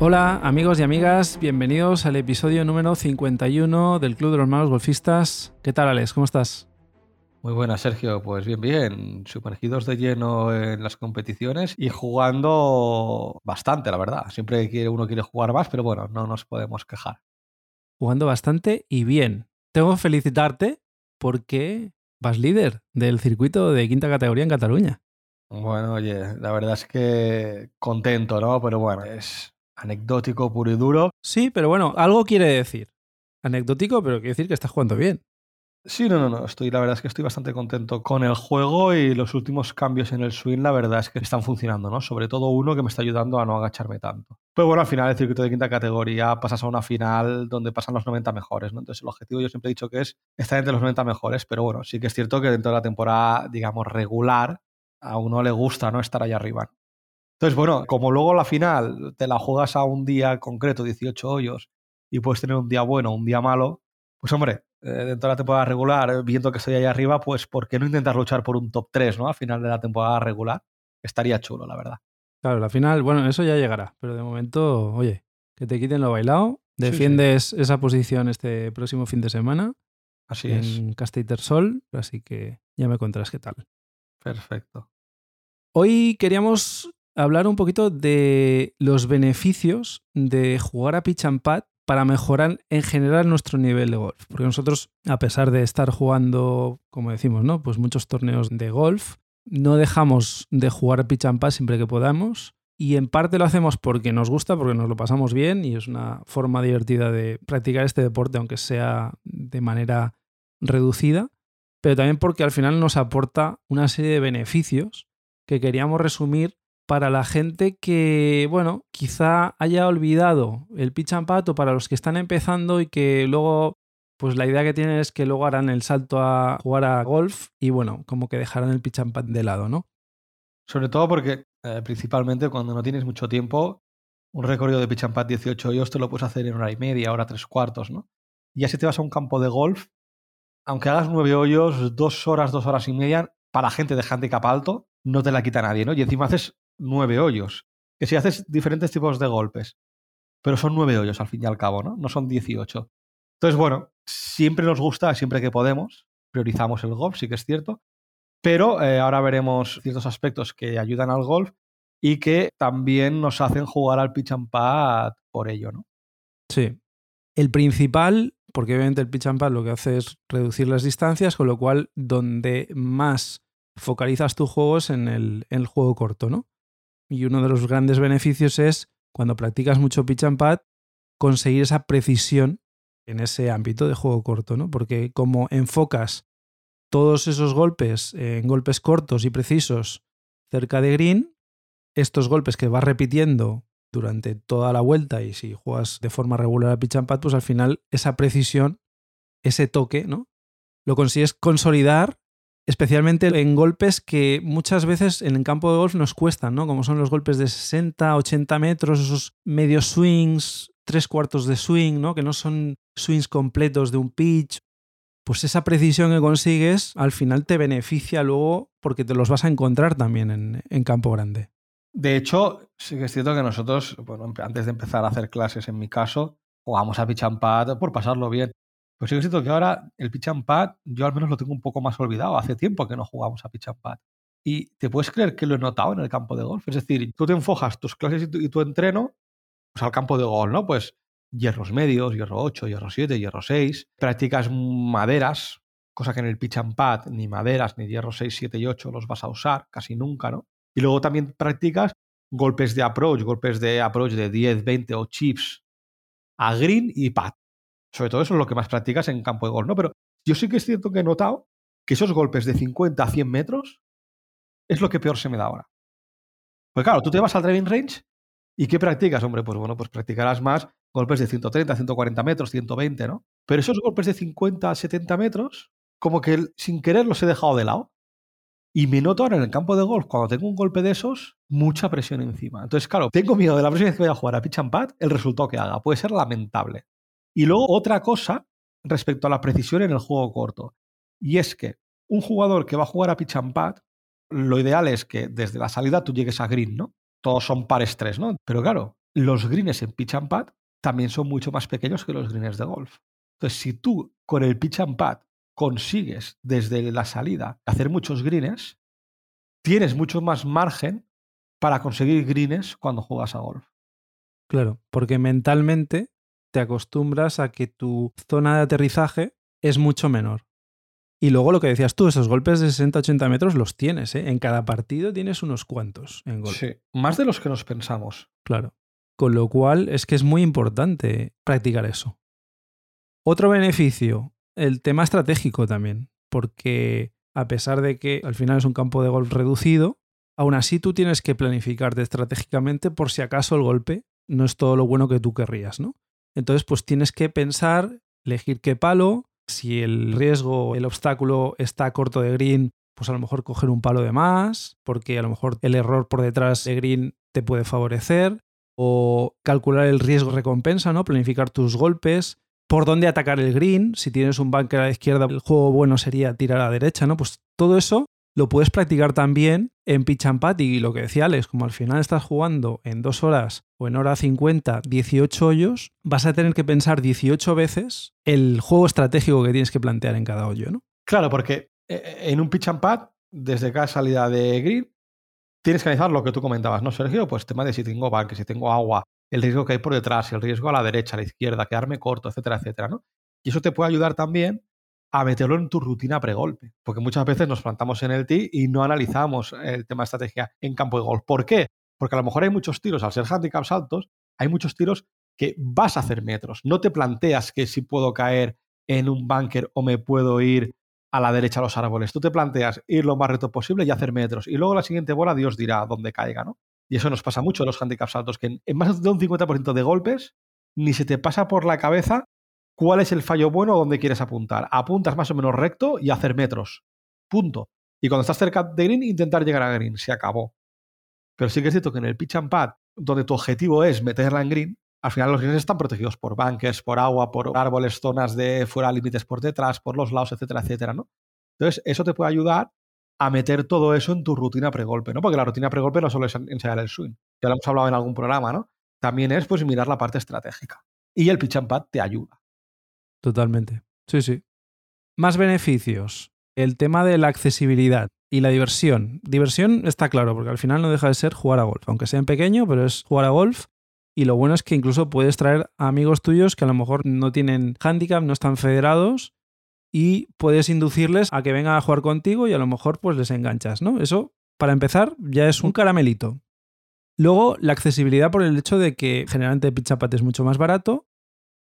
Hola amigos y amigas, bienvenidos al episodio número 51 del Club de los Malos Golfistas. ¿Qué tal Alex? ¿Cómo estás? Muy buena, Sergio. Pues bien, bien. Sumergidos de lleno en las competiciones y jugando bastante, la verdad. Siempre quiere, uno quiere jugar más, pero bueno, no nos podemos quejar. Jugando bastante y bien. Tengo que felicitarte porque vas líder del circuito de quinta categoría en Cataluña. Bueno, oye, la verdad es que contento, ¿no? Pero bueno, es anecdótico puro y duro. Sí, pero bueno, algo quiere decir. Anecdótico, pero quiere decir que estás jugando bien. Sí, no, no, no. Estoy, la verdad es que estoy bastante contento con el juego y los últimos cambios en el swing, la verdad es que están funcionando, ¿no? Sobre todo uno que me está ayudando a no agacharme tanto. Pero bueno, al final el circuito de quinta categoría pasas a una final donde pasan los 90 mejores, ¿no? Entonces el objetivo yo siempre he dicho que es estar entre los 90 mejores, pero bueno, sí que es cierto que dentro de la temporada, digamos, regular, a uno le gusta, ¿no? Estar allá arriba. Entonces, bueno, como luego la final te la juegas a un día concreto, 18 hoyos, y puedes tener un día bueno, un día malo, pues hombre, eh, dentro de la temporada regular, eh, viendo que estoy ahí arriba, pues ¿por qué no intentar luchar por un top 3, ¿no? A final de la temporada regular. Estaría chulo, la verdad. Claro, la final, bueno, eso ya llegará, pero de momento, oye, que te quiten lo bailado, defiendes esa posición este próximo fin de semana. Así en Casteiter Sol, así que ya me contarás qué tal. Perfecto. Hoy queríamos hablar un poquito de los beneficios de jugar a pitch and para mejorar en general nuestro nivel de golf. Porque nosotros, a pesar de estar jugando, como decimos, ¿no? Pues muchos torneos de golf, no dejamos de jugar pitch and siempre que podamos. Y en parte lo hacemos porque nos gusta, porque nos lo pasamos bien y es una forma divertida de practicar este deporte, aunque sea de manera reducida, pero también porque al final nos aporta una serie de beneficios que queríamos resumir para la gente que, bueno, quizá haya olvidado el pitch and o para los que están empezando y que luego, pues la idea que tienen es que luego harán el salto a jugar a golf y, bueno, como que dejarán el pitch and pat de lado, ¿no? Sobre todo porque, eh, principalmente, cuando no tienes mucho tiempo, un recorrido de pitch and pat 18 hoyos te lo puedes hacer en hora y media, hora tres cuartos, ¿no? Y ya si te vas a un campo de golf, aunque hagas nueve hoyos, dos horas, dos horas y media, para gente de handicap alto, no te la quita nadie, ¿no? Y encima haces nueve hoyos. Que si haces diferentes tipos de golpes. Pero son nueve hoyos al fin y al cabo, ¿no? No son 18. Entonces, bueno, siempre nos gusta, siempre que podemos, priorizamos el golf, sí que es cierto. Pero eh, ahora veremos ciertos aspectos que ayudan al golf y que también nos hacen jugar al pitch and pad por ello, ¿no? Sí. El principal, porque obviamente el pitch and pad lo que hace es reducir las distancias, con lo cual donde más focalizas tus juegos en el, juego corto, ¿no? Y uno de los grandes beneficios es, cuando practicas mucho pitch and pad, conseguir esa precisión en ese ámbito de juego corto, ¿no? Porque como enfocas todos esos golpes en golpes cortos y precisos cerca de green, estos golpes que vas repitiendo durante toda la vuelta y si juegas de forma regular a pitch and pad, pues al final esa precisión, ese toque, ¿no? Lo consigues consolidar especialmente en golpes que muchas veces en el campo de golf nos cuestan, ¿no? Como son los golpes de 60, 80 metros, esos medios swings, tres cuartos de swing, ¿no? Que no son swings completos de un pitch. Pues esa precisión que consigues al final te beneficia luego porque te los vas a encontrar también en, en campo grande. De hecho, sí que es cierto que nosotros, bueno, antes de empezar a hacer clases en mi caso, jugamos a pitch por pasarlo bien. Pues sí que siento que ahora el pitch and pad yo al menos lo tengo un poco más olvidado. Hace tiempo que no jugamos a pitch and pad. Y te puedes creer que lo he notado en el campo de golf. Es decir, tú te enfojas tus clases y tu, entreno pues, al campo de golf, ¿no? Pues hierros medios, hierro 8, hierro 7, hierro 6. Practicas maderas, cosa que en el pitch and pad ni maderas ni hierro 6, 7 y 8 los vas a usar casi nunca, ¿no? Y luego también practicas golpes de approach, golpes de approach de 10, 20 o chips a green y pad. Sobre todo eso es lo que más practicas en campo de golf, ¿no? Pero yo sí que es cierto que he notado que esos golpes de 50 a 100 metros es lo que peor se me da ahora. Pues claro, tú te vas al driving range y ¿qué practicas? Hombre, pues bueno, pues practicarás más golpes de 130, 140 metros, 120, ¿no? Pero esos golpes de 50 a 70 metros, como que sin querer los he dejado de lado. Y me noto ahora en el campo de golf, cuando tengo un golpe de esos, mucha presión encima. Entonces, claro, tengo miedo de la próxima vez que voy a jugar a pitch and pad, el resultado que haga. Puede ser lamentable. Y luego otra cosa respecto a la precisión en el juego corto. Y es que un jugador que va a jugar a pitch and pad, lo ideal es que desde la salida tú llegues a green, ¿no? Todos son pares tres, ¿no? Pero claro, los greens en pitch and pad también son mucho más pequeños que los greens de golf. Entonces, si tú con el pitch and pad consigues desde la salida hacer muchos greens, tienes mucho más margen para conseguir greens cuando juegas a golf. Claro, porque mentalmente te acostumbras a que tu zona de aterrizaje es mucho menor. Y luego lo que decías tú, esos golpes de 60-80 metros los tienes, ¿eh? En cada partido tienes unos cuantos en golf. Sí, más de los que nos pensamos. Claro. Con lo cual es que es muy importante practicar eso. Otro beneficio, el tema estratégico también, porque a pesar de que al final es un campo de golf reducido, aún así tú tienes que planificarte estratégicamente por si acaso el golpe no es todo lo bueno que tú querrías, ¿no? Entonces, pues tienes que pensar, elegir qué palo, si el riesgo, el obstáculo está corto de green, pues a lo mejor coger un palo de más, porque a lo mejor el error por detrás de green te puede favorecer, o calcular el riesgo recompensa, ¿no? Planificar tus golpes, por dónde atacar el green, si tienes un bunker a la izquierda, el juego bueno sería tirar a la derecha, ¿no? Pues todo eso lo puedes practicar también en pitch and y lo que decía Alex, como al final estás jugando en dos horas o en hora 50 18 hoyos, vas a tener que pensar 18 veces el juego estratégico que tienes que plantear en cada hoyo, ¿no? Claro, porque eh, eh, en un pitch and putt, desde cada salida de green, tienes que analizar lo que tú comentabas, ¿no, Sergio? Pues tema de si tengo bunker, si tengo agua, el riesgo que hay por detrás, el riesgo a la derecha, a la izquierda, quedarme corto, etcétera, etcétera, ¿no? Y eso te puede ayudar también a meterlo en tu rutina pregolpe. Porque muchas veces nos plantamos en el tee y no analizamos el tema de estrategia en campo de golf. ¿Por qué? Porque a lo mejor hay muchos tiros, al ser handicaps altos, hay muchos tiros que vas a hacer metros. No te planteas que si puedo caer en un bunker o me puedo ir a la derecha a los árboles. Tú te planteas ir lo más reto posible y hacer metros. Y luego la siguiente bola Dios dirá dónde caiga, ¿no? Y eso nos pasa mucho en los handicaps altos, que en más de un 50% de golpes ni se te pasa por la cabeza cuál es el fallo bueno donde quieres apuntar. Apuntas más o menos recto y hacer metros. Punto. Y cuando estás cerca de green, intentar llegar a green. Se acabó. Pero sí que es cierto que en el pitch and pad, donde tu objetivo es meterla en green, al final los greens están protegidos por bunkers, por agua, por árboles, zonas de fuera límites por detrás, por los lados, etcétera, etcétera, ¿no? Entonces, eso te puede ayudar a meter todo eso en tu rutina pregolpe, ¿no? Porque la rutina pregolpe no solo es ensayar el swing, ya lo hemos hablado en algún programa, ¿no? También es pues mirar la parte estratégica. Y el pitch and pad te ayuda. Totalmente. Sí, sí. Más beneficios. El tema de la accesibilidad y la diversión. Diversión está claro, porque al final no deja de ser jugar a golf, aunque sea en pequeño, pero es jugar a golf. Y lo bueno es que incluso puedes traer a amigos tuyos que a lo mejor no tienen handicap, no están federados, y puedes inducirles a que vengan a jugar contigo y a lo mejor pues les enganchas, ¿no? Eso, para empezar, ya es un caramelito. Luego, la accesibilidad por el hecho de que generalmente pitch es mucho más barato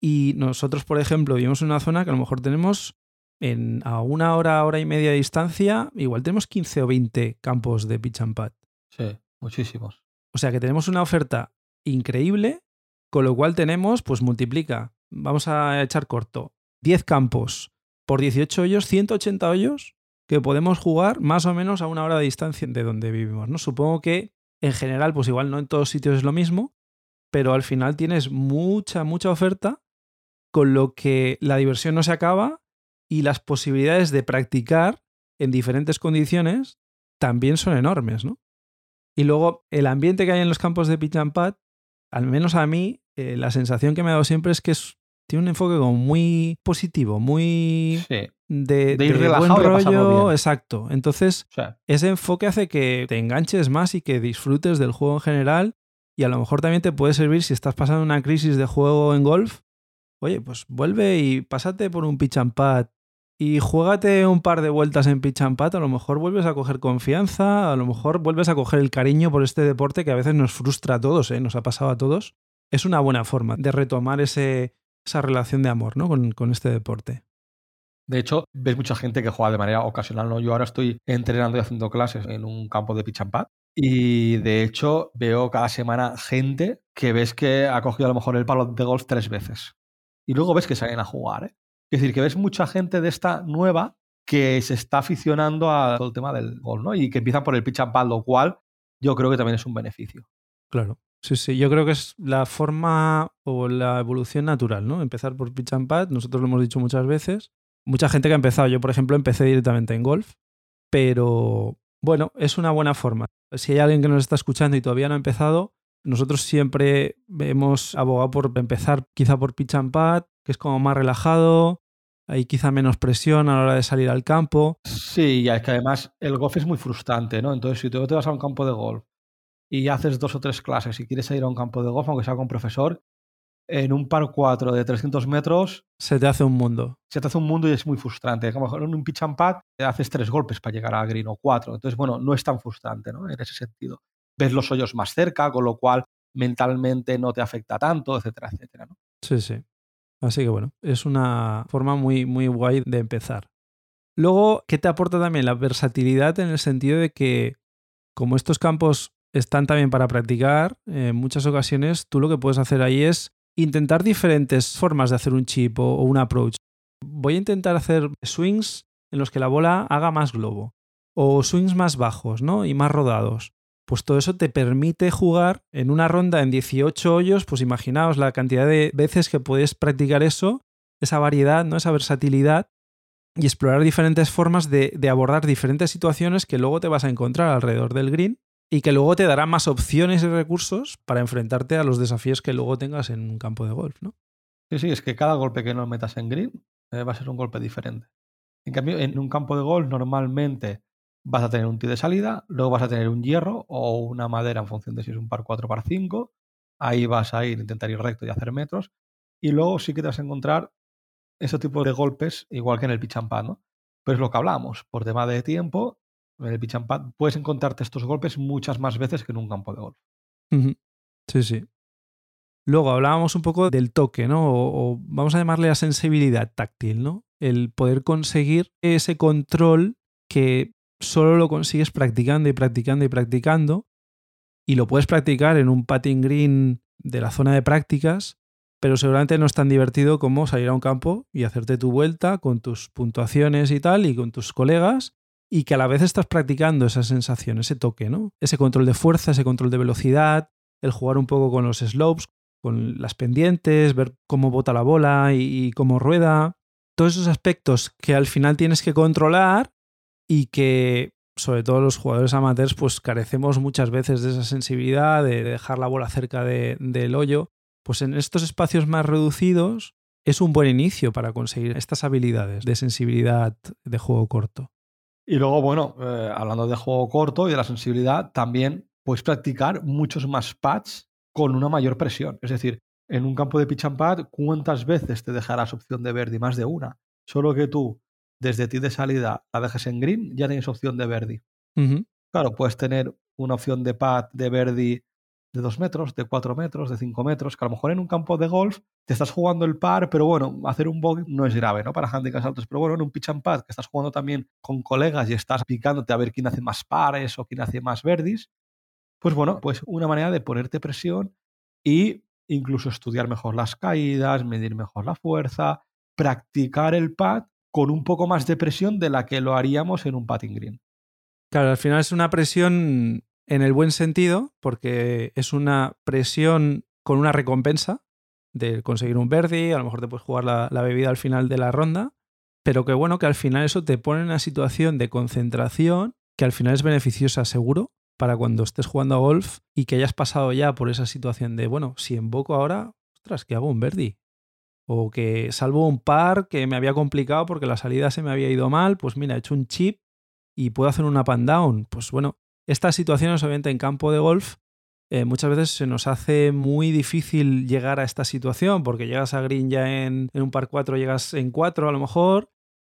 y nosotros, por ejemplo, vivimos en una zona que a lo mejor tenemos en, a una hora, hora y media de distancia, igual tenemos 15 o 20 campos de pitch and pad. Sí, muchísimos. O sea que tenemos una oferta increíble, con lo cual tenemos, pues multiplica, vamos a echar corto, 10 campos por 18 hoyos, 180 hoyos que podemos jugar más o menos a una hora de distancia de donde vivimos. ¿no? Supongo que en general, pues igual no en todos sitios es lo mismo, pero al final tienes mucha, mucha oferta con lo que la diversión no se acaba y las posibilidades de practicar en diferentes condiciones también son enormes, ¿no? Y luego el ambiente que hay en los campos de pitch and pad, al menos a mí, eh, la sensación que me ha dado siempre es que tiene un enfoque como muy positivo, muy de, ir relajado buen rollo, exacto. Entonces, ese enfoque hace que te enganches más y que disfrutes del juego en general y a lo mejor también te puede servir si estás pasando una crisis de juego en golf, oye, pues vuelve y pásate por un pitch and pad y juégate un par de vueltas en pitch and pad, a lo mejor vuelves a coger confianza, a lo mejor vuelves a coger el cariño por este deporte que a veces nos frustra a todos, ¿eh? nos ha pasado a todos. Es una buena forma de retomar ese, esa relación de amor ¿no? con, con este deporte. De hecho, ves mucha gente que juega de manera ocasional. ¿no? Yo ahora estoy entrenando y haciendo clases en un campo de pitch and. Y de hecho, veo cada semana gente que ves que ha cogido a lo mejor el palo de golf tres veces y luego ves que salen a jugar. ¿eh? Es decir, que ves mucha gente de esta nueva que se está aficionando a todo el tema del golf, ¿no? Y que empiezan por el pitch and pad, lo cual yo creo que también es un beneficio. Claro. Sí, sí, yo creo que es la forma o la evolución natural, ¿no? Empezar por pitch and pad, nosotros lo hemos dicho muchas veces. Mucha gente que ha empezado, yo por ejemplo empecé directamente en golf, pero Bueno, es una buena forma. Si hay alguien que nos está escuchando y todavía no ha empezado, nosotros siempre hemos abogado por empezar quizá por pitch and pad, que es como más relajado, hay quizá menos presión a la hora de salir al campo. Sí, ya es que además el golf es muy frustrante, ¿no? Entonces, si tú te vas a un campo de golf y haces dos o tres clases y quieres ir a un campo de golf, aunque sea con profesor, en un par 4 de 300 metros... Se te hace un mundo. Se te hace un mundo y es muy frustrante. Como mejor en un pitch and pad te haces tres golpes para llegar a green o cuatro. Entonces, bueno, no es tan frustrante, ¿no? En ese sentido. Ves los hoyos más cerca, con lo cual mentalmente no te afecta tanto, etcétera, etcétera, ¿no? Sí, sí. Así que bueno, es una forma muy, muy guay de empezar. Luego, ¿qué te aporta también? La versatilidad en el sentido de que, como estos campos están también para practicar, en muchas ocasiones tú lo que puedes hacer ahí es intentar diferentes formas de hacer un chip o, un approach. Voy a intentar hacer swings en los que la bola haga más globo o swings más bajos, ¿no? Y más rodados. Pues todo eso te permite jugar en una ronda en 18 hoyos, pues imaginaos la cantidad de veces que puedes practicar eso, esa variedad, ¿no? Esa versatilidad y explorar diferentes formas de, abordar diferentes situaciones que luego te vas a encontrar alrededor del green y que luego te dará más opciones y recursos para enfrentarte a los desafíos que luego tengas en un campo de golf, ¿no? Sí, sí, es que cada golpe que no metas en green eh, va a ser un golpe diferente. En cambio, en un campo de golf normalmente vas a tener un tee de salida, luego vas a tener un hierro o una madera en función de si es un par 4 par 5. Ahí vas a ir, intentar ir recto y hacer metros. Y luego sí que te vas a encontrar ese tipo de golpes, igual que en el pitch ¿no? Pero es lo que hablamos, por tema de tiempo en el pitch puedes encontrarte estos golpes muchas más veces que en un campo de golf. Sí, sí. Luego hablábamos un poco del toque, ¿no? O, vamos a llamarle la sensibilidad táctil, ¿no? El poder conseguir ese control que solo lo consigues practicando y practicando y practicando. Y lo puedes practicar en un patting green de la zona de prácticas, pero seguramente no es tan divertido como salir a un campo y hacerte tu vuelta con tus puntuaciones y tal, y con tus colegas, y que a la vez estás practicando esa sensación, ese toque, ¿no? Ese control de fuerza, ese control de velocidad, el jugar un poco con los slopes, con las pendientes, ver cómo bota la bola y, cómo rueda. Todos esos aspectos que al final tienes que controlar y que, sobre todo los jugadores amateurs, pues carecemos muchas veces de esa sensibilidad, de dejar la bola cerca del hoyo. Pues en estos espacios más reducidos es un buen inicio para conseguir estas habilidades de sensibilidad de juego corto. Y luego, bueno, eh, hablando de juego corto y de la sensibilidad, también puedes practicar muchos más pads con una mayor presión. Es decir, en un campo de pitch and pad, ¿cuántas veces te dejarás opción de verde? Más de una. Solo que tú, desde ti de salida, la dejes en green, ya tienes opción de verde. Claro, puedes tener una opción de pad de verde de 2 metros, de 4 metros, de 5 metros, que a lo mejor en un campo de golf te estás jugando el par, pero bueno, hacer un bogey no es grave, ¿no? Para handicaps altos, pero bueno, en un pitch and pad que estás jugando también con colegas y estás picándote a ver quién hace más pares o quién hace más verdis, pues bueno, pues una manera de ponerte presión y incluso estudiar mejor las caídas, medir mejor la fuerza, practicar el pad con un poco más de presión de la que lo haríamos en un patting green. Claro, al final es una presión en el buen sentido, porque es una presión con una recompensa de conseguir un verde, a lo mejor te puedes jugar la, bebida al final de la ronda, pero que bueno, que al final eso te pone en una situación de concentración que al final es beneficiosa, seguro, para cuando estés jugando a golf y que hayas pasado ya por esa situación de, bueno, si invoco ahora, ostras, que hago un verdi. O que salvo un par que me había complicado porque la salida se me había ido mal, pues mira, he hecho un chip y puedo hacer una pan down. Pues bueno, estas situaciones, obviamente, en campo de golf, eh, muchas veces se nos hace muy difícil llegar a esta situación porque llegas a green ya en, un par 4, llegas en 4 a lo mejor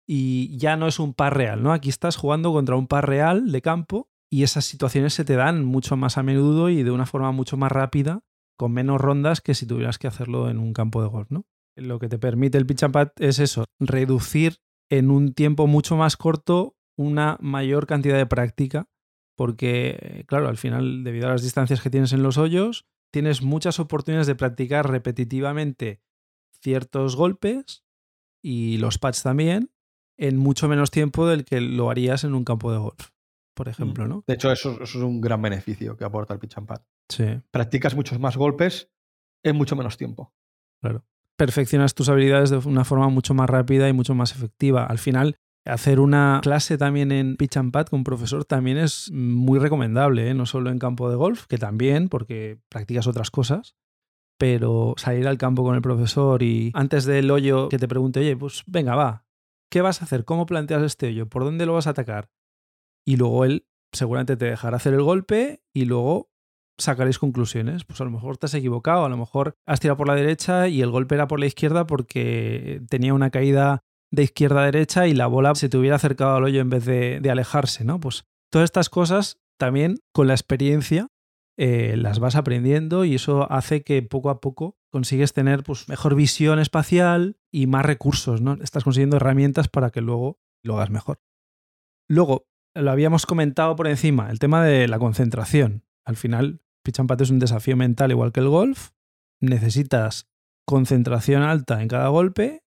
y ya no es un par real, ¿no? Aquí estás jugando contra un par real de campo y esas situaciones se te dan mucho más a menudo y de una forma mucho más rápida, con menos rondas que si tuvieras que hacerlo en un campo de golf, ¿no? Lo que te permite el pitch and pad es eso, reducir en un tiempo mucho más corto una mayor cantidad de práctica porque, claro, al final, debido a las distancias que tienes en los hoyos, tienes muchas oportunidades de practicar repetitivamente ciertos golpes y los pads también en mucho menos tiempo del que lo harías en un campo de golf, por mm. ejemplo, ¿no? De hecho, eso, es un gran beneficio que aporta el pitch and pad. Sí. Practicas muchos más golpes en mucho menos tiempo. Claro. Perfeccionas tus habilidades de una forma mucho más rápida y mucho más efectiva. Al final, Hacer una clase también en pitch and pad con un profesor también es muy recomendable, ¿eh? no solo en campo de golf, que también, porque practicas otras cosas, pero salir al campo con el profesor y antes del hoyo que te pregunte, oye, pues venga, va, ¿qué vas a hacer? ¿Cómo planteas este hoyo? ¿Por dónde lo vas a atacar? Y luego él seguramente te dejará hacer el golpe y luego sacaréis conclusiones. Pues a lo mejor te has equivocado, a lo mejor has tirado por la derecha y el golpe era por la izquierda porque tenía una caída de izquierda a derecha y la bola se te hubiera acercado al hoyo en vez de, alejarse, ¿no? Pues todas estas cosas también con la experiencia eh, las vas aprendiendo y eso hace que poco a poco consigues tener pues, mejor visión espacial y más recursos, ¿no? Estás consiguiendo herramientas para que luego lo hagas mejor. Luego, lo habíamos comentado por encima, el tema de la concentración. Al final, pitch and es un desafío mental igual que el golf. Necesitas concentración alta en cada golpe.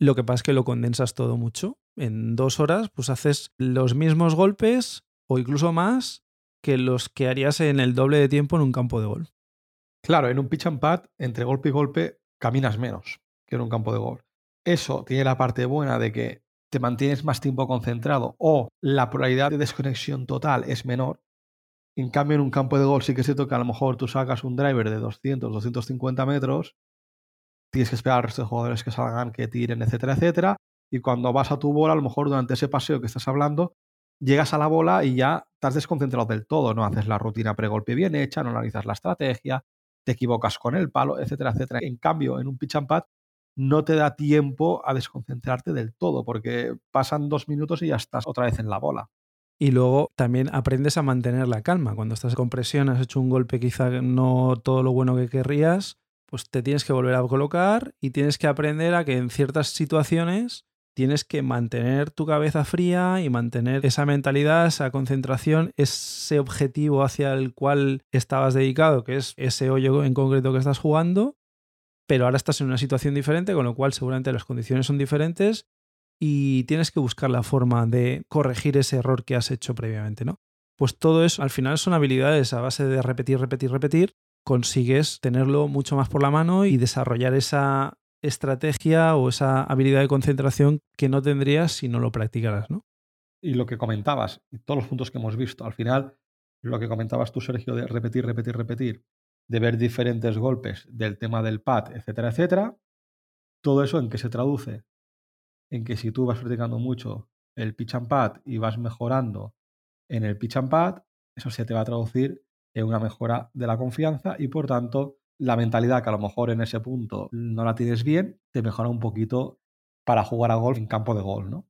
Lo que pasa es que lo condensas todo mucho. En dos horas, pues haces los mismos golpes o incluso más que los que harías en el doble de tiempo en un campo de golf. Claro, en un pitch and pad, entre golpe y golpe, caminas menos que en un campo de golf. Eso tiene la parte buena de que te mantienes más tiempo concentrado o la probabilidad de desconexión total es menor. En cambio, en un campo de golf sí que se toca, a lo mejor tú sacas un driver de 200, 250 metros, tienes que esperar al resto de jugadores que salgan, que tiren, etcétera, etcétera. Y cuando vas a tu bola, a lo mejor durante ese paseo que estás hablando, llegas a la bola y ya estás desconcentrado del todo. No haces la rutina pregolpe bien hecha, no analizas la estrategia, te equivocas con el palo, etcétera, etcétera. En cambio, en un pitch and pad no te da tiempo a desconcentrarte del todo, porque pasan dos minutos y ya estás otra vez en la bola. Y luego también aprendes a mantener la calma. Cuando estás con presión, has hecho un golpe quizá no todo lo bueno que querrías, pues te tienes que volver a colocar y tienes que aprender a que en ciertas situaciones tienes que mantener tu cabeza fría y mantener esa mentalidad, esa concentración, ese objetivo hacia el cual estabas dedicado, que es ese hoyo en concreto que estás jugando, pero ahora estás en una situación diferente, con lo cual seguramente las condiciones son diferentes y tienes que buscar la forma de corregir ese error que has hecho previamente, ¿no? Pues todo eso al final son habilidades a base de repetir, repetir, repetir, consigues tenerlo mucho más por la mano y desarrollar esa estrategia o esa habilidad de concentración que no tendrías si no lo practicaras, ¿no? Y lo que comentabas, y todos los puntos que hemos visto, al final, lo que comentabas tú, Sergio, de repetir, repetir, repetir, de ver diferentes golpes del tema del pad, etcétera, etcétera. Todo eso en que se traduce en que si tú vas practicando mucho el pitch and pad y vas mejorando en el pitch and pad, eso se te va a traducir en una mejora de la confianza y por tanto la mentalidad que a lo mejor en ese punto no la tienes bien, te mejora un poquito para jugar a golf en campo de golf, ¿no?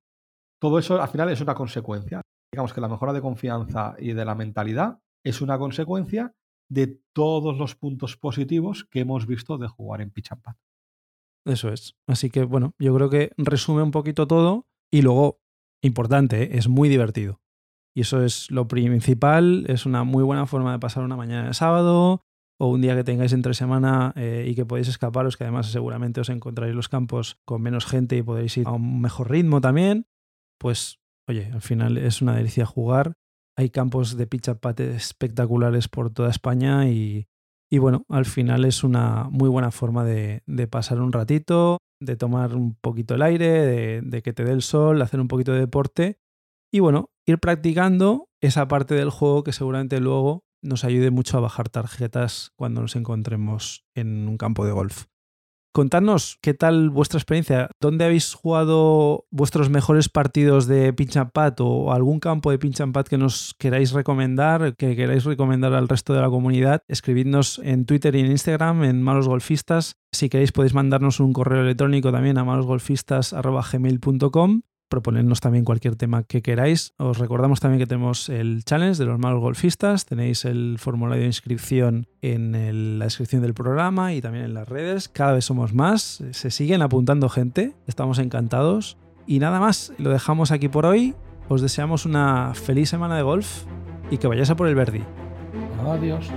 Todo eso al final es una consecuencia. Digamos que la mejora de confianza y de la mentalidad es una consecuencia de todos los puntos positivos que hemos visto de jugar en pitch and pad. Eso es. Así que bueno, yo creo que resume un poquito todo y luego, importante, ¿eh? es muy divertido. Y eso es lo principal, es una muy buena forma de pasar una mañana de sábado o un día que tengáis entre semana eh, y que podéis escaparos, que además seguramente os encontraréis los campos con menos gente y podéis ir a un mejor ritmo también. Pues oye, al final es una delicia jugar hay campos de pitch espectaculares por toda España y, bueno, al final es una muy buena forma de, pasar un ratito, de tomar un poquito el aire, de, de, que te dé el sol, hacer un poquito de deporte y bueno, ir practicando esa parte del juego que seguramente luego nos ayude mucho a bajar tarjetas cuando nos encontremos en un campo de golf. Contadnos qué tal vuestra experiencia. ¿Dónde habéis jugado vuestros mejores partidos de pinch o algún campo de pinch and pad que nos queráis recomendar, que queráis recomendar al resto de la comunidad? Escribidnos en Twitter y en Instagram en Malos Golfistas. Si queréis podéis mandarnos un correo electrónico también a malosgolfistas.gmail.com proponernos también cualquier tema que queráis. Os recordamos también que tenemos el challenge de los malos golfistas, tenéis el formulario de inscripción en la descripción del programa y también en las redes. Cada vez somos más, se siguen apuntando gente, estamos encantados. Y nada más, lo dejamos aquí por hoy. Os deseamos una feliz semana de golf y que vayáis a por el Verdi. Adiós.